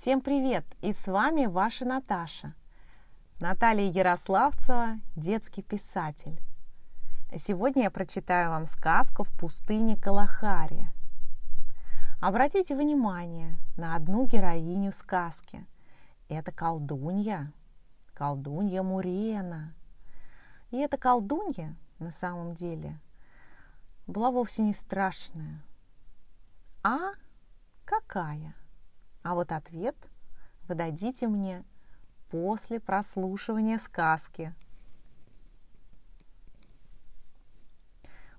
Всем привет! И с вами ваша Наташа. Наталья Ярославцева, детский писатель. Сегодня я прочитаю вам сказку «В пустыне Калахари». Обратите внимание на одну героиню сказки. Это колдунья, колдунья Мурена. И эта колдунья на самом деле была вовсе не страшная. А какая? А вот ответ вы дадите мне после прослушивания сказки.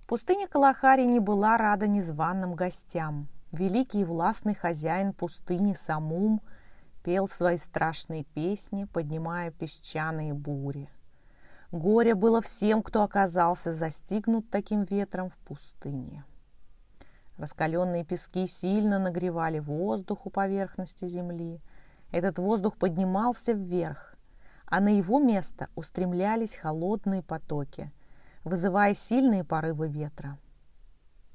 Пустыня Калахари не была рада незваным гостям. Великий и властный хозяин пустыни Самум пел свои страшные песни, поднимая песчаные бури. Горе было всем, кто оказался застигнут таким ветром в пустыне. Раскаленные пески сильно нагревали воздух у поверхности земли. Этот воздух поднимался вверх, а на его место устремлялись холодные потоки, вызывая сильные порывы ветра.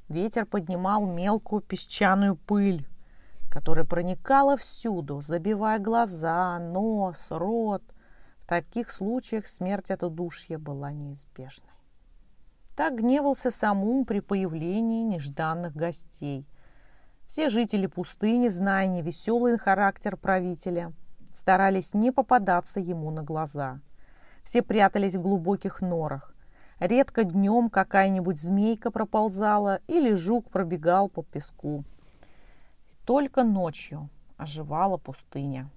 Ветер поднимал мелкую песчаную пыль, которая проникала всюду, забивая глаза, нос, рот. В таких случаях смерть от удушья была неизбежной. Так гневался Самум при появлении нежданных гостей. Все жители пустыни, зная невеселый характер правителя, старались не попадаться ему на глаза. Все прятались в глубоких норах. Редко днем какая-нибудь змейка проползала или жук пробегал по песку. Только ночью оживала пустыня.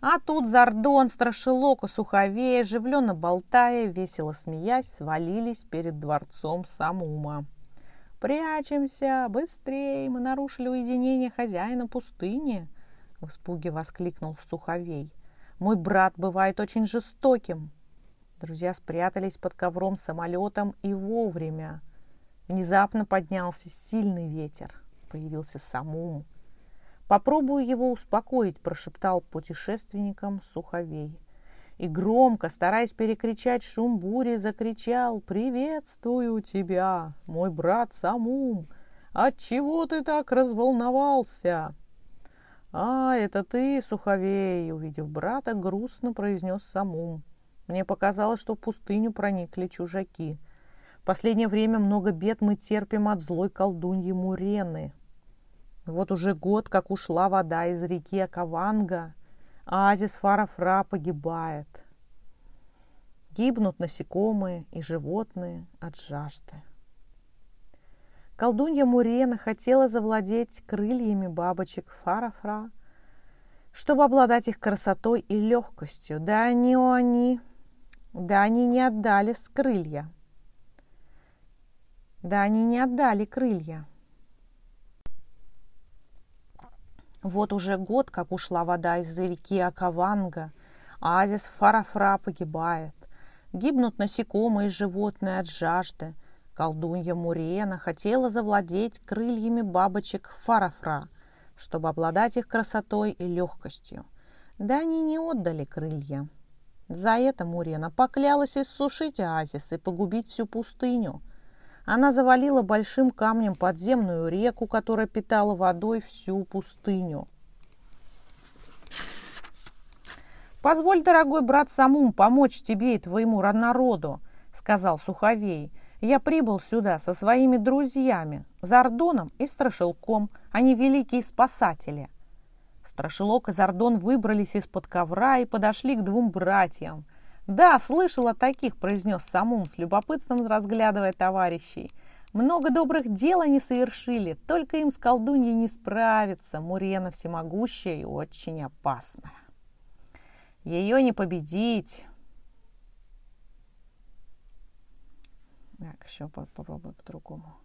А тут Зардон, Страшилок и Суховей, оживленно болтая, весело смеясь, свалились перед дворцом Самума. «Прячемся! Быстрее! Мы нарушили уединение хозяина пустыни!» В испуге воскликнул Суховей. «Мой брат бывает очень жестоким!» Друзья спрятались под ковром самолетом и вовремя. Внезапно поднялся сильный ветер. Появился Самум. «Попробую его успокоить», – прошептал путешественникам Суховей. И громко, стараясь перекричать шум бури, закричал «Приветствую тебя, мой брат Самум! Отчего ты так разволновался?» «А, это ты, Суховей!» – увидев брата, грустно произнес Самум. «Мне показалось, что в пустыню проникли чужаки. В последнее время много бед мы терпим от злой колдуньи Мурены. Вот уже год, как ушла вода из реки Акаванга, а оазис Фарафра погибает. Гибнут насекомые и животные от жажды. Колдунья Мурена хотела завладеть крыльями бабочек Фарафра, чтобы обладать их красотой и легкостью. Да они, они, да они не отдали с крылья. Да они не отдали крылья. Вот уже год, как ушла вода из реки Акаванга, оазис Фарафра погибает. Гибнут насекомые и животные от жажды. Колдунья Мурена хотела завладеть крыльями бабочек Фарафра, чтобы обладать их красотой и легкостью. Да они не отдали крылья. За это Мурена поклялась иссушить оазис и погубить всю пустыню. Она завалила большим камнем подземную реку, которая питала водой всю пустыню. «Позволь, дорогой брат Самум, помочь тебе и твоему народу», — сказал Суховей. «Я прибыл сюда со своими друзьями, Зардоном и Страшилком. Они великие спасатели». Страшилок и Зардон выбрались из-под ковра и подошли к двум братьям — «Да, слышал о таких», — произнес Самум с любопытством разглядывая товарищей. «Много добрых дел они совершили, только им с колдуньей не справиться. Мурена всемогущая и очень опасная. Ее не победить». Так, еще попробую по-другому.